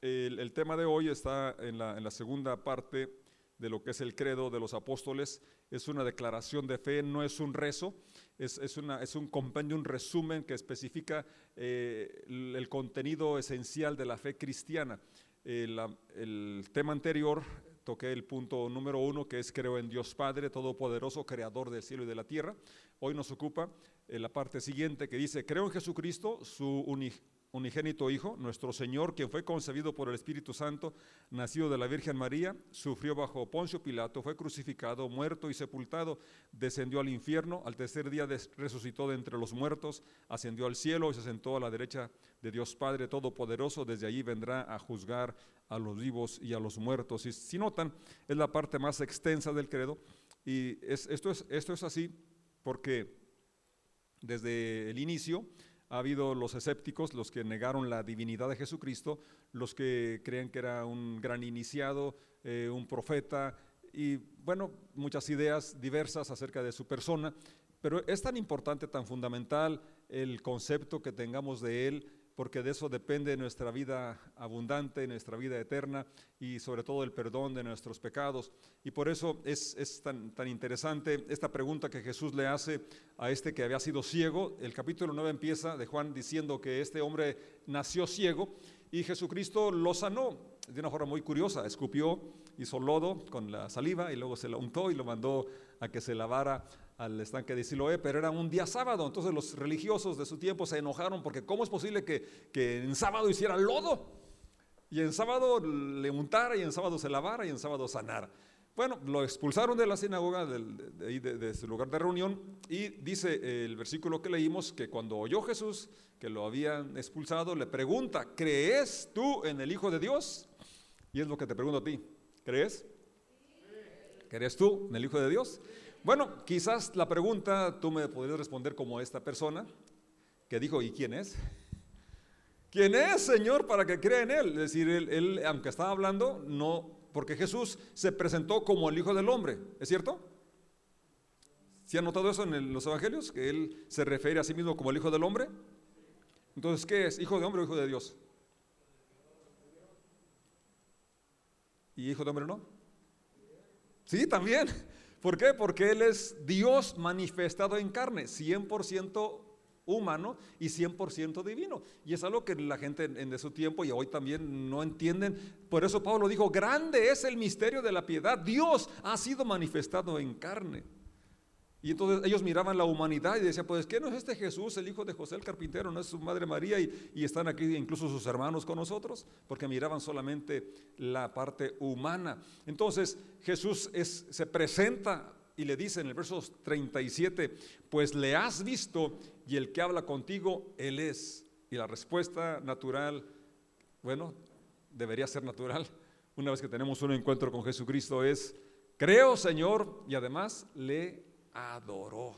El, tema de hoy está en la, segunda parte de lo que es el credo de los apóstoles. Es una declaración de fe, no es un rezo, es, un compendio, un resumen que especifica eh, el, contenido esencial de la fe cristiana. El, el tema anterior toqué el punto número uno, que es creo en Dios Padre, Todopoderoso, Creador del cielo y de la tierra. Hoy nos ocupa eh, la parte siguiente que dice, creo en Jesucristo, su unigénito unigénito Hijo, nuestro Señor, quien fue concebido por el Espíritu Santo, nacido de la Virgen María, sufrió bajo Poncio Pilato, fue crucificado, muerto y sepultado, descendió al infierno, al tercer día resucitó de entre los muertos, ascendió al cielo y se sentó a la derecha de Dios Padre Todopoderoso, desde allí vendrá a juzgar a los vivos y a los muertos. Y si notan, es la parte más extensa del credo, y es, esto, es, esto es así porque desde el inicio, ha habido los escépticos, los que negaron la divinidad de Jesucristo, los que creen que era un gran iniciado, eh, un profeta, y bueno, muchas ideas diversas acerca de su persona, pero es tan importante, tan fundamental el concepto que tengamos de él, porque de eso depende nuestra vida abundante, nuestra vida eterna y sobre todo el perdón de nuestros pecados. Y por eso es, es tan, tan, interesante esta pregunta que Jesús le hace a este que había sido ciego. El capítulo 9 empieza de Juan diciendo que este hombre nació ciego y Jesucristo lo sanó de una forma muy curiosa. Escupió, hizo lodo con la saliva y luego se lo untó y lo mandó a que se lavara al estanque de Siloé, pero era un día sábado, entonces los religiosos de su tiempo se enojaron porque ¿cómo es posible que, que en sábado hiciera lodo? Y en sábado le untara y en sábado se lavara y en sábado sanara. Bueno, lo expulsaron de la sinagoga, de, de, su lugar de reunión, y dice el versículo que leímos que cuando oyó Jesús que lo habían expulsado, le pregunta, ¿crees tú en el Hijo de Dios? Y es lo que te pregunto a ti, ¿crees? ¿Crees tú en el Hijo de Dios? Bueno, quizás la pregunta tú me podrías responder como esta persona que dijo, ¿y quién es? ¿Quién es, Señor, para que crea en Él? Es decir, él, aunque estaba hablando, no, porque Jesús se presentó como el Hijo del Hombre, ¿es cierto? ¿Sí han notado eso en los Evangelios? Que Él se refiere a sí mismo como el Hijo del Hombre. Entonces, ¿qué es? ¿Hijo de hombre o hijo de Dios? ¿Y hijo de hombre no? Sí, también. ¿Por qué? Porque Él es Dios manifestado en carne, 100% humano y 100% divino. Y es algo que la gente en, de su tiempo y hoy también no entienden. Por eso Pablo dijo, grande es el misterio de la piedad. Dios ha sido manifestado en carne. Y entonces ellos miraban la humanidad y decían, pues, ¿qué no es este Jesús, el hijo de José el carpintero? ¿No es su madre María? Y, están aquí incluso sus hermanos con nosotros, porque miraban solamente la parte humana. Entonces Jesús es, se presenta y le dice en el verso 37, pues le has visto y el que habla contigo, él es. Y la respuesta natural, bueno, debería ser natural, una vez que tenemos un encuentro con Jesucristo, es, creo Señor, y además le adoró.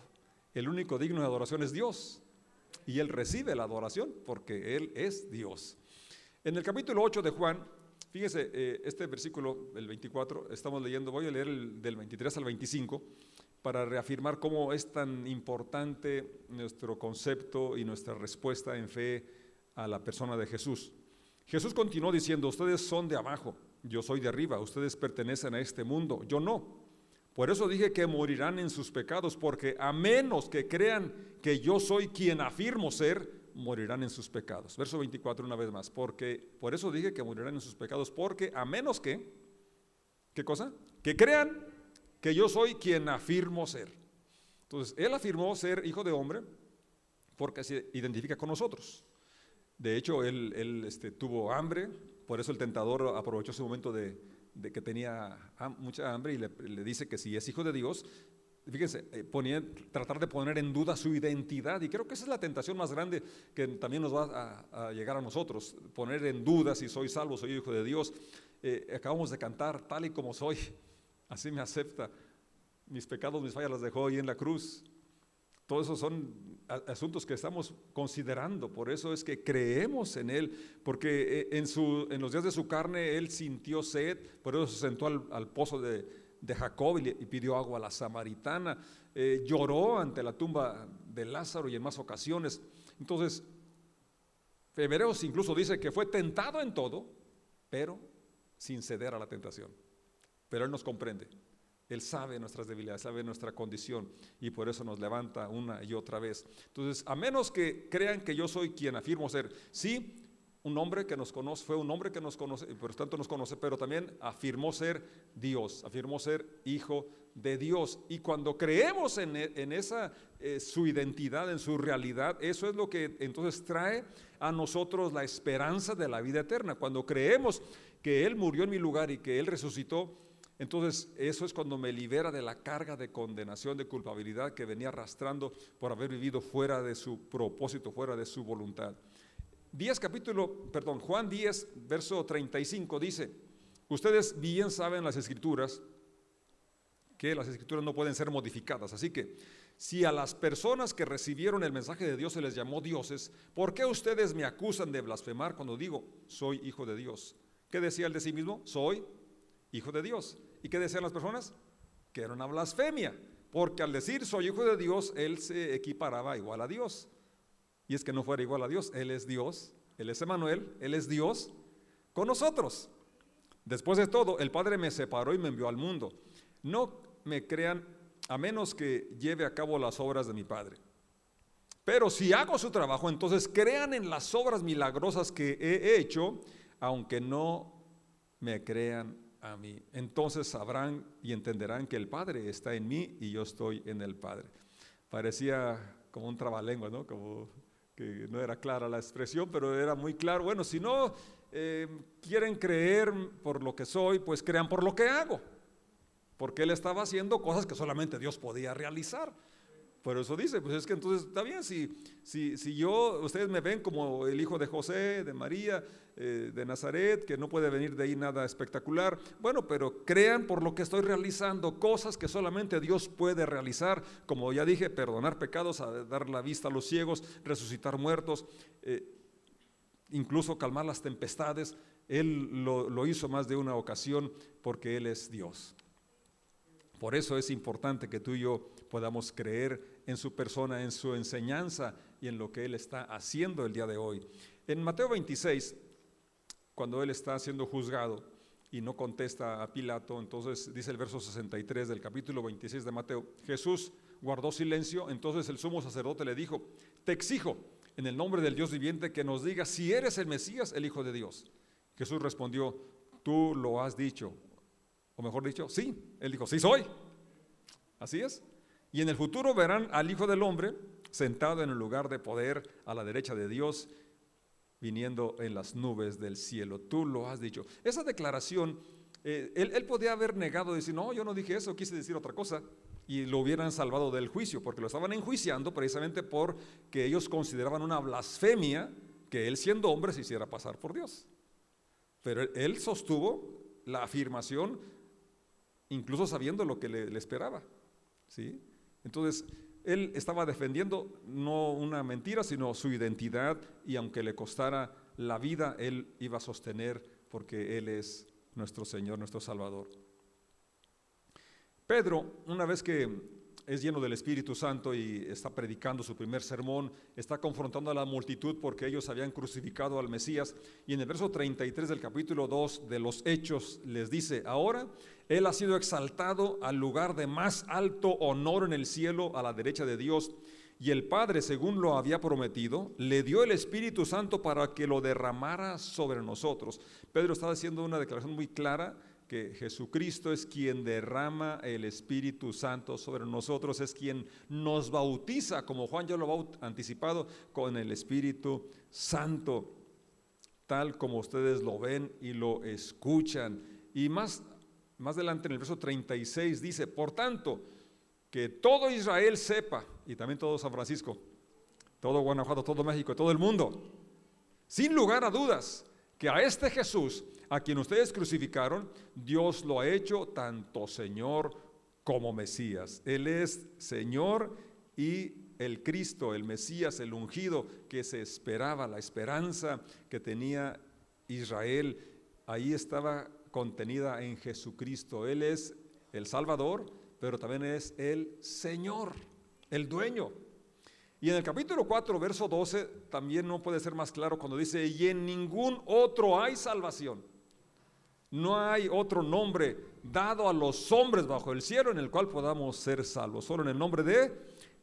El único digno de adoración es Dios. Y él recibe la adoración porque él es Dios. En el capítulo 8 de Juan, fíjese, eh, este versículo, el 24, estamos leyendo, voy a leer el, del 23 al 25 para reafirmar cómo es tan importante nuestro concepto y nuestra respuesta en fe a la persona de Jesús. Jesús continuó diciendo, ustedes son de abajo, yo soy de arriba, ustedes pertenecen a este mundo, yo no. Por eso dije que morirán en sus pecados, porque a menos que crean que yo soy quien afirmo ser, morirán en sus pecados. Verso 24 una vez más, porque por eso dije que morirán en sus pecados, porque a menos que, ¿qué cosa? Que crean que yo soy quien afirmo ser. Entonces, él afirmó ser hijo de hombre porque se identifica con nosotros. De hecho, él, este, tuvo hambre, por eso el tentador aprovechó ese momento de, de que tenía mucha hambre y le, le, dice que si es hijo de Dios, fíjense, eh, ponía, tratar de poner en duda su identidad. Y creo que esa es la tentación más grande que también nos va a, a llegar a nosotros, poner en duda si soy salvo, soy hijo de Dios. Eh, acabamos de cantar tal y como soy, así me acepta. Mis pecados, mis fallas las dejó ahí en la cruz. Todos esos son asuntos que estamos considerando, por eso es que creemos en Él, porque eh, en, su, en los días de su carne Él sintió sed, por eso se sentó al, pozo de, de, Jacob y, y, pidió agua a la samaritana, eh, lloró ante la tumba de Lázaro y en más ocasiones. Entonces, Hebreos incluso dice que fue tentado en todo, pero sin ceder a la tentación. Pero Él nos comprende. Él sabe nuestras debilidades, sabe nuestra condición y por eso nos levanta una y otra vez. Entonces, a menos que crean que yo soy quien afirmo ser, sí, un hombre que nos conoce, fue un hombre que nos conoce, por tanto nos conoce, pero también afirmó ser Dios, afirmó ser hijo de Dios. Y cuando creemos en, e, esa, eh, su identidad, en su realidad, eso es lo que entonces trae a nosotros la esperanza de la vida eterna. Cuando creemos que Él murió en mi lugar y que Él resucitó, entonces eso es cuando me libera de la carga de condenación, de culpabilidad que venía arrastrando por haber vivido fuera de su propósito, fuera de su voluntad. 10 capítulo, perdón, Juan 10, verso 35 dice, ustedes bien saben las escrituras que las escrituras no pueden ser modificadas, así que si a las personas que recibieron el mensaje de Dios se les llamó dioses, ¿por qué ustedes me acusan de blasfemar cuando digo soy hijo de Dios? ¿Qué decía él de sí mismo? Soy hijo de Dios. ¿Y qué decían las personas? Que era una blasfemia, porque al decir soy hijo de Dios, él se equiparaba igual a Dios. Y es que no fuera igual a Dios, Él es Dios, Él es Emanuel, Él es Dios con nosotros. Después de todo, el Padre me separó y me envió al mundo. No me crean a menos que lleve a cabo las obras de mi Padre. Pero si hago su trabajo, entonces crean en las obras milagrosas que he hecho, aunque no me crean a mí. Entonces sabrán y entenderán que el Padre está en mí y yo estoy en el Padre. Parecía como un trabalengua, ¿no? Como que no era clara la expresión, pero era muy claro. Bueno, si no eh, quieren creer por lo que soy, pues crean por lo que hago. Porque él estaba haciendo cosas que solamente Dios podía realizar. Por eso dice, pues es que entonces está bien, si, si, si yo, ustedes me ven como el hijo de José, de María, eh, de Nazaret, que no puede venir de ahí nada espectacular, bueno, pero crean por lo que estoy realizando, cosas que solamente Dios puede realizar, como ya dije, perdonar pecados, dar la vista a los ciegos, resucitar muertos, eh, incluso calmar las tempestades. Él lo, lo hizo más de una ocasión porque Él es Dios. Por eso es importante que tú y yo podamos creer en su persona, en su enseñanza y en lo que Él está haciendo el día de hoy. En Mateo 26, cuando Él está siendo juzgado y no contesta a Pilato, entonces dice el verso 63 del capítulo 26 de Mateo, Jesús guardó silencio, entonces el sumo sacerdote le dijo, te exijo en el nombre del Dios viviente que nos digas si eres el Mesías, el Hijo de Dios. Jesús respondió, tú lo has dicho. O mejor dicho, sí. Él dijo, sí soy. Así es. Y en el futuro verán al Hijo del Hombre sentado en el lugar de poder a la derecha de Dios, viniendo en las nubes del cielo. Tú lo has dicho. Esa declaración, eh, él, podía haber negado, decir, no, yo no dije eso, quise decir otra cosa, y lo hubieran salvado del juicio, porque lo estaban enjuiciando precisamente porque ellos consideraban una blasfemia que él siendo hombre se hiciera pasar por Dios. Pero él sostuvo la afirmación, incluso sabiendo lo que le esperaba. ¿sí? Entonces, él estaba defendiendo no una mentira, sino su identidad y aunque le costara la vida, él iba a sostener porque él es nuestro Señor, nuestro Salvador. Pedro, una vez que es lleno del Espíritu Santo y está predicando su primer sermón, está confrontando a la multitud porque ellos habían crucificado al Mesías. Y en el verso 33 del capítulo 2 de los Hechos les dice, ahora Él ha sido exaltado al lugar de más alto honor en el cielo, a la derecha de Dios. Y el Padre, según lo había prometido, le dio el Espíritu Santo para que lo derramara sobre nosotros. Pedro está haciendo una declaración muy clara que Jesucristo es quien derrama el Espíritu Santo sobre nosotros, es quien nos bautiza, como Juan ya lo ha anticipado, con el Espíritu Santo, tal como ustedes lo ven y lo escuchan. Y más, más adelante en el verso 36 dice, por tanto, que todo Israel sepa, y también todo San Francisco, todo Guanajuato, todo México, todo el mundo, sin lugar a dudas, que a este Jesús a quien ustedes crucificaron, Dios lo ha hecho tanto Señor como Mesías. Él es Señor y el Cristo, el Mesías, el ungido que se esperaba, la esperanza que tenía Israel, ahí estaba contenida en Jesucristo. Él es el Salvador, pero también es el Señor, el dueño. Y en el capítulo 4, verso 12, también no puede ser más claro cuando dice, y en ningún otro hay salvación No hay otro nombre dado a los hombres bajo el cielo en el cual podamos ser salvos. Solo en el nombre de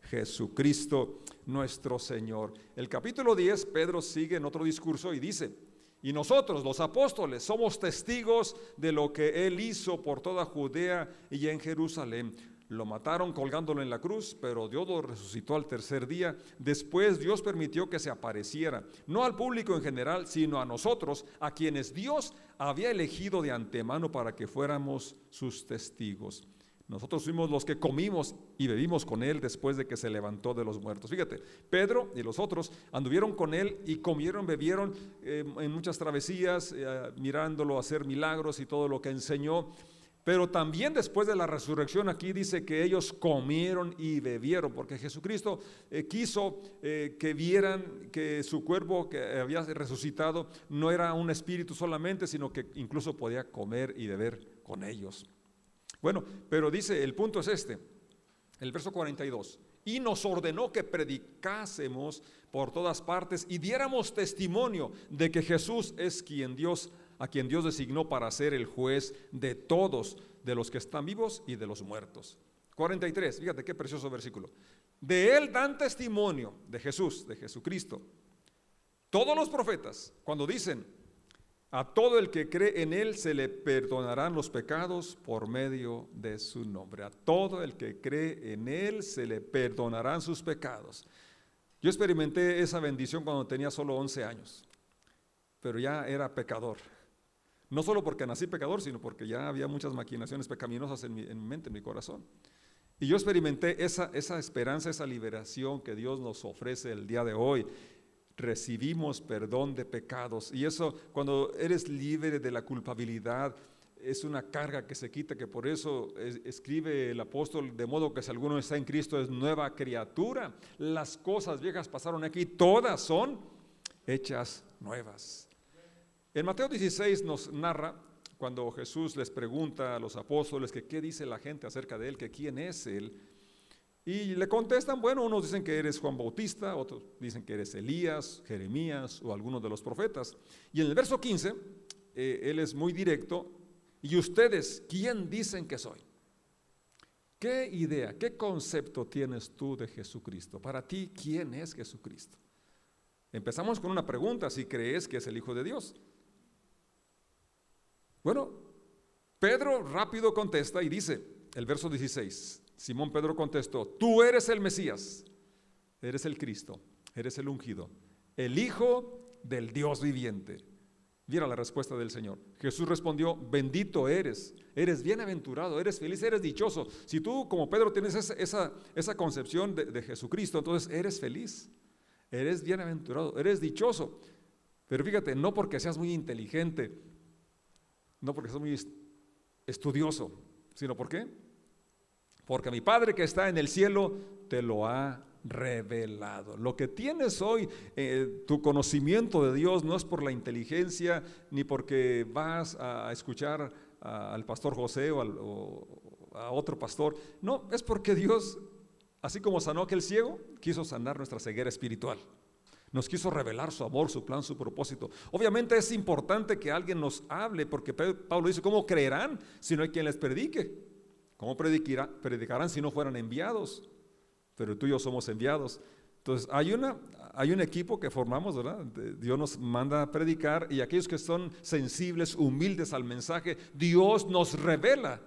Jesucristo nuestro Señor. El capítulo 10, Pedro sigue en otro discurso y dice, y nosotros, los apóstoles, somos testigos de lo que Él hizo por toda Judea y en Jerusalén. Lo mataron colgándolo en la cruz, pero Dios lo resucitó al tercer día. Después Dios permitió que se apareciera, no al público en general, sino a nosotros, a quienes Dios había elegido de antemano para que fuéramos sus testigos. Nosotros fuimos los que comimos y bebimos con él después de que se levantó de los muertos. Fíjate, Pedro y los otros anduvieron con él y comieron, bebieron eh, en muchas travesías, eh, mirándolo hacer milagros y todo lo que enseñó. Pero también después de la resurrección aquí dice que ellos comieron y bebieron, porque Jesucristo eh, quiso que vieran que su cuerpo que había resucitado no era un espíritu solamente, sino que incluso podía comer y beber con ellos. Bueno, pero dice, el punto es este, el verso 42, y nos ordenó que predicásemos por todas partes y diéramos testimonio de que Jesús es quien Dios, a quien Dios designó para ser el juez de todos, de los que están vivos y de los muertos. 43, fíjate qué precioso versículo. De él dan testimonio, de Jesús, de Jesucristo. Todos los profetas, cuando dicen, a todo el que cree en Él se le perdonarán los pecados por medio de su nombre. A todo el que cree en Él se le perdonarán sus pecados. Yo experimenté esa bendición cuando tenía solo 11 años, pero ya era pecador. No solo porque nací pecador, sino porque ya había muchas maquinaciones pecaminosas en mi, mente, en mi corazón. Y yo experimenté esa, esperanza, esa liberación que Dios nos ofrece el día de hoy recibimos perdón de pecados. Y eso, cuando eres libre de la culpabilidad, es una carga que se quita, que por eso escribe el apóstol, de modo que si alguno está en Cristo es nueva criatura. Las cosas viejas pasaron aquí, todas son hechas nuevas. En Mateo 16 nos narra cuando Jesús les pregunta a los apóstoles que qué dice la gente acerca de él, que quién es él. Y le contestan, bueno, unos dicen que eres Juan Bautista, otros dicen que eres Elías, Jeremías o alguno de los profetas. Y en el verso 15, eh, él es muy directo, y ustedes, ¿quién dicen que soy? ¿Qué idea, qué concepto tienes tú de Jesucristo? Para ti, ¿quién es Jesucristo? Empezamos con una pregunta, si crees que es el Hijo de Dios. Bueno, Pedro rápido contesta y dice, el verso 16, Simón Pedro contestó, tú eres el Mesías, eres el Cristo, eres el ungido, el Hijo del Dios viviente. Mira la respuesta del Señor. Jesús respondió, bendito eres, eres bienaventurado, eres feliz, eres dichoso. Si tú como Pedro tienes esa, esa, concepción de, de Jesucristo, entonces eres feliz, eres bienaventurado, eres dichoso. Pero fíjate, no porque seas muy inteligente, no porque seas muy estudioso, sino ¿por qué? porque mi Padre que está en el cielo te lo ha revelado. Lo que tienes hoy, eh, tu conocimiento de Dios no es por la inteligencia, ni porque vas a escuchar al pastor José o, a otro pastor. No, es porque Dios, así como sanó aquel ciego, quiso sanar nuestra ceguera espiritual. Nos quiso revelar su amor, su plan, su propósito. Obviamente es importante que alguien nos hable, porque Pablo dice, ¿cómo creerán si no hay quien les predique? ¿Cómo predicarán si no fueran enviados? Pero tú y yo somos enviados. Entonces, hay, una, hay un equipo que formamos, ¿verdad? Dios nos manda a predicar y aquellos que son sensibles, humildes al mensaje, Dios nos revela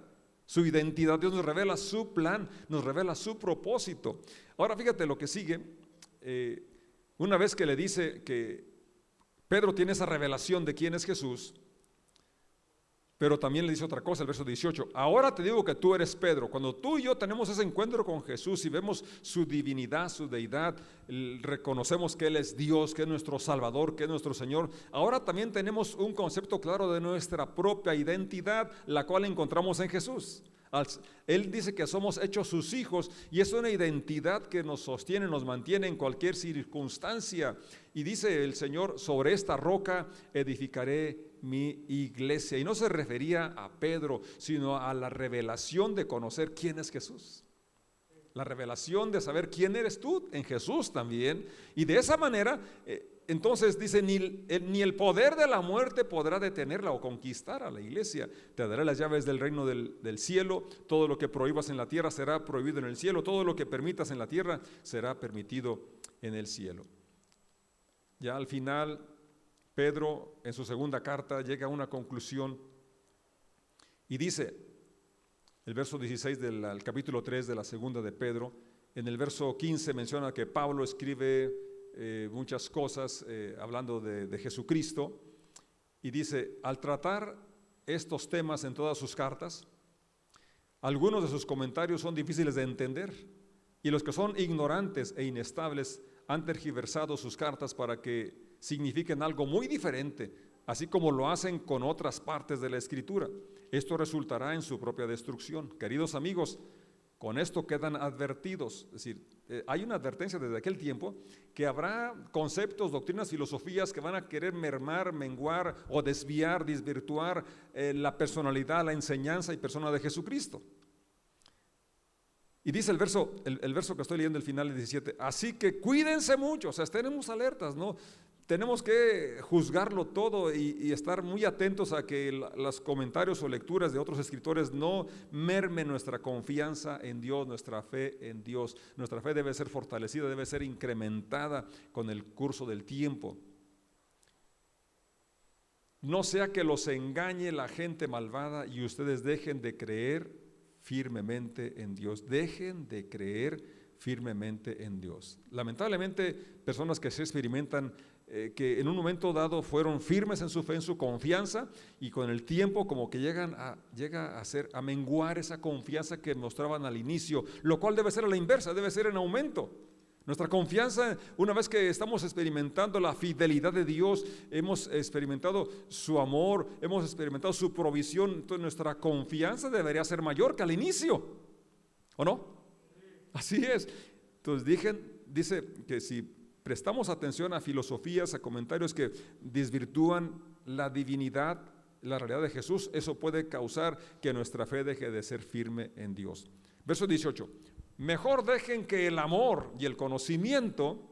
su identidad, Dios nos revela su plan, nos revela su propósito. Ahora fíjate lo que sigue. Eh, una vez que le dice que Pedro tiene esa revelación de quién es Jesús, pero también le dice otra cosa, el verso 18. Ahora te digo que tú eres Pedro. Cuando tú y yo tenemos ese encuentro con Jesús y vemos su divinidad, su deidad, reconocemos que Él es Dios, que es nuestro Salvador, que es nuestro Señor. Ahora también tenemos un concepto claro de nuestra propia identidad, la cual encontramos en Jesús. Él dice que somos hechos sus hijos y es una identidad que nos sostiene, nos mantiene en cualquier circunstancia. Y dice el Señor, sobre esta roca edificaré mi iglesia. Y no se refería a Pedro, sino a la revelación de conocer quién es Jesús. La revelación de saber quién eres tú en Jesús también. Y de esa manera, eh, entonces dice, ni el, ni el, poder de la muerte podrá detenerla o conquistar a la iglesia. Te daré las llaves del reino del, del cielo. Todo lo que prohíbas en la tierra será prohibido en el cielo. Todo lo que permitas en la tierra será permitido en el cielo. Ya al final, Pedro en su segunda carta llega a una conclusión y dice, el verso 16 del capítulo 3 de la segunda de Pedro, en el verso 15 menciona que Pablo escribe eh, muchas cosas eh, hablando de, de Jesucristo y dice, al tratar estos temas en todas sus cartas, algunos de sus comentarios son difíciles de entender y los que son ignorantes e inestables han tergiversado sus cartas para que signifiquen algo muy diferente, así como lo hacen con otras partes de la escritura. Esto resultará en su propia destrucción. Queridos amigos, con esto quedan advertidos. Es decir, eh, hay una advertencia desde aquel tiempo que habrá conceptos, doctrinas, filosofías que van a querer mermar, menguar o desviar, desvirtuar eh, la personalidad, la enseñanza y persona de Jesucristo. Y dice el verso, el, verso que estoy leyendo, el final del 17, así que cuídense mucho, o sea, estemos alertas, ¿no? Tenemos que juzgarlo todo y, estar muy atentos a que los comentarios o lecturas de otros escritores no mermen nuestra confianza en Dios, nuestra fe en Dios. Nuestra fe debe ser fortalecida, debe ser incrementada con el curso del tiempo. No sea que los engañe la gente malvada y ustedes dejen de creer firmemente en Dios. Dejen de creer firmemente en Dios. Lamentablemente, personas que se experimentan eh, que en un momento dado fueron firmes en su fe, en su confianza, y con el tiempo como que llegan a, llega a, ser, a menguar esa confianza que mostraban al inicio, lo cual debe ser a la inversa, debe ser en aumento. Nuestra confianza, una vez que estamos experimentando la fidelidad de Dios, hemos experimentado su amor, hemos experimentado su provisión, entonces nuestra confianza debería ser mayor que al inicio. ¿O no? Así es. Entonces dije, dice que si prestamos atención a filosofías, a comentarios que desvirtúan la divinidad, la realidad de Jesús, eso puede causar que nuestra fe deje de ser firme en Dios. Verso 18. Mejor dejen que el amor y el conocimiento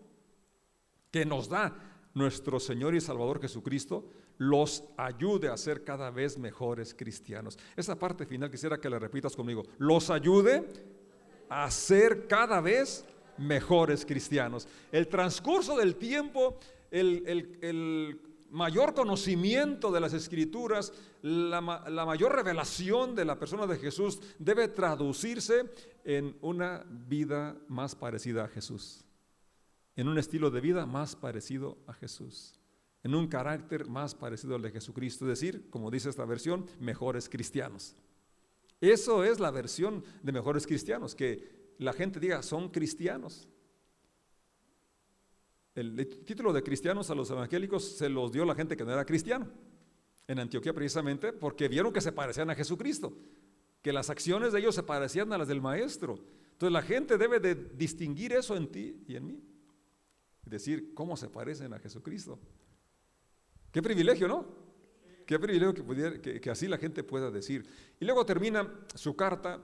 que nos da nuestro Señor y Salvador Jesucristo los ayude a ser cada vez mejores cristianos. Esa parte final quisiera que la repitas conmigo. Los ayude a ser cada vez mejores cristianos. El transcurso del tiempo, el, mayor conocimiento de las escrituras, la, la, mayor revelación de la persona de Jesús debe traducirse en una vida más parecida a Jesús, en un estilo de vida más parecido a Jesús, en un carácter más parecido al de Jesucristo, es decir, como dice esta versión, mejores cristianos. Eso es la versión de mejores cristianos, que la gente diga, son cristianos. El título de cristianos a los evangélicos se los dio la gente que no era cristiano. En Antioquía precisamente porque vieron que se parecían a Jesucristo, que las acciones de ellos se parecían a las del maestro. Entonces la gente debe de distinguir eso en ti y en mí. Decir cómo se parecen a Jesucristo. Qué privilegio, ¿no? Qué privilegio que, que, que así la gente pueda decir. Y luego termina su carta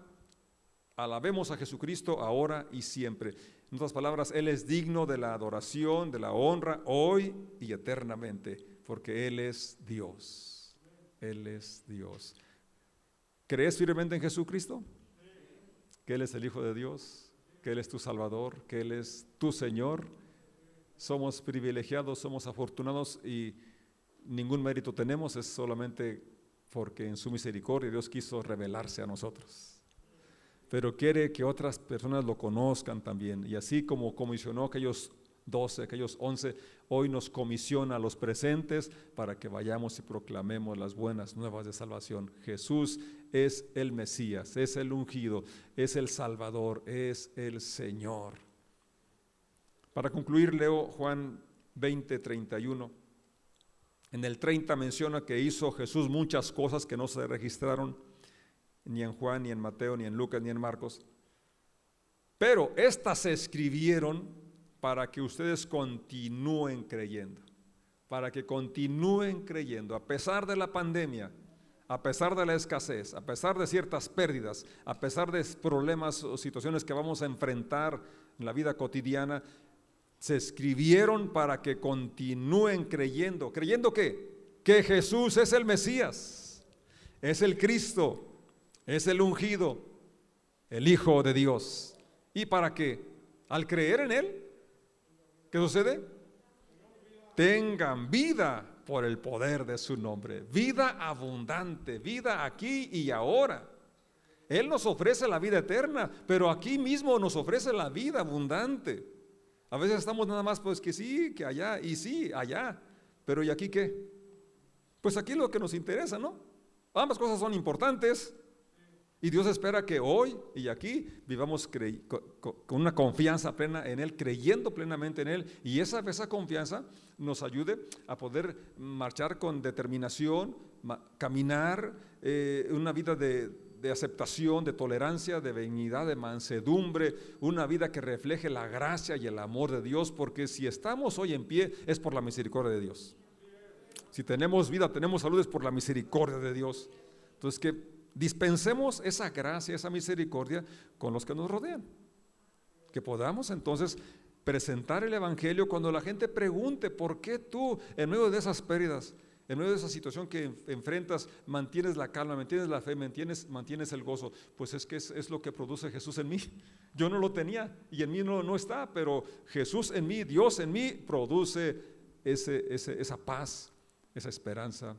Alabemos a Jesucristo ahora y siempre. En otras palabras, Él es digno de la adoración, de la honra, hoy y eternamente, porque Él es Dios. Él es Dios. ¿Crees firmemente en Jesucristo? Que Él es el Hijo de Dios, que Él es tu Salvador, que Él es tu Señor. Somos privilegiados, somos afortunados y ningún mérito tenemos, es solamente porque en su misericordia Dios quiso revelarse a nosotros pero quiere que otras personas lo conozcan también. Y así como comisionó aquellos 12, aquellos 11, hoy nos comisiona a los presentes para que vayamos y proclamemos las buenas nuevas de salvación. Jesús es el Mesías, es el ungido, es el Salvador, es el Señor. Para concluir, leo Juan 20, 31. En el 30 menciona que hizo Jesús muchas cosas que no se registraron ni en Juan, ni en Mateo, ni en Lucas, ni en Marcos. Pero estas se escribieron para que ustedes continúen creyendo, para que continúen creyendo, a pesar de la pandemia, a pesar de la escasez, a pesar de ciertas pérdidas, a pesar de problemas o situaciones que vamos a enfrentar en la vida cotidiana, se escribieron para que continúen creyendo. ¿Creyendo qué? Que Jesús es el Mesías, es el Cristo, es el ungido, el Hijo de Dios. ¿Y para qué? Al creer en Él, ¿qué sucede? Tengan vida por el poder de su nombre. Vida abundante, vida aquí y ahora. Él nos ofrece la vida eterna, pero aquí mismo nos ofrece la vida abundante. A veces estamos nada más, pues que sí, que allá, y sí, allá. Pero ¿y aquí qué? Pues aquí lo que nos interesa, ¿no? Ambas cosas son importantes. Y Dios espera que hoy y aquí vivamos con una confianza plena en Él, creyendo plenamente en Él. Y esa, esa confianza nos ayude a poder marchar con determinación, caminar eh, una vida de, de aceptación, de tolerancia, de benignidad, de mansedumbre, una vida que refleje la gracia y el amor de Dios, porque si estamos hoy en pie es por la misericordia de Dios. Si tenemos vida, tenemos salud es por la misericordia de Dios. Entonces que dispensemos esa gracia, esa misericordia con los que nos rodean. Que podamos entonces presentar el Evangelio cuando la gente pregunte, ¿por qué tú en medio de esas pérdidas, en medio de esa situación que enfrentas, mantienes la calma, mantienes la fe, mantienes, mantienes el gozo? Pues es que es, lo que produce Jesús en mí. Yo no lo tenía y en mí no, está, pero Jesús en mí, Dios en mí, produce ese, esa paz, esa esperanza,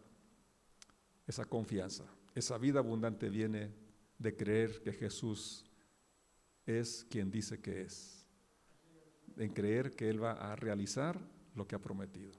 esa confianza. Esa vida abundante viene de creer que Jesús es quien dice que es, en creer que Él va a realizar lo que ha prometido.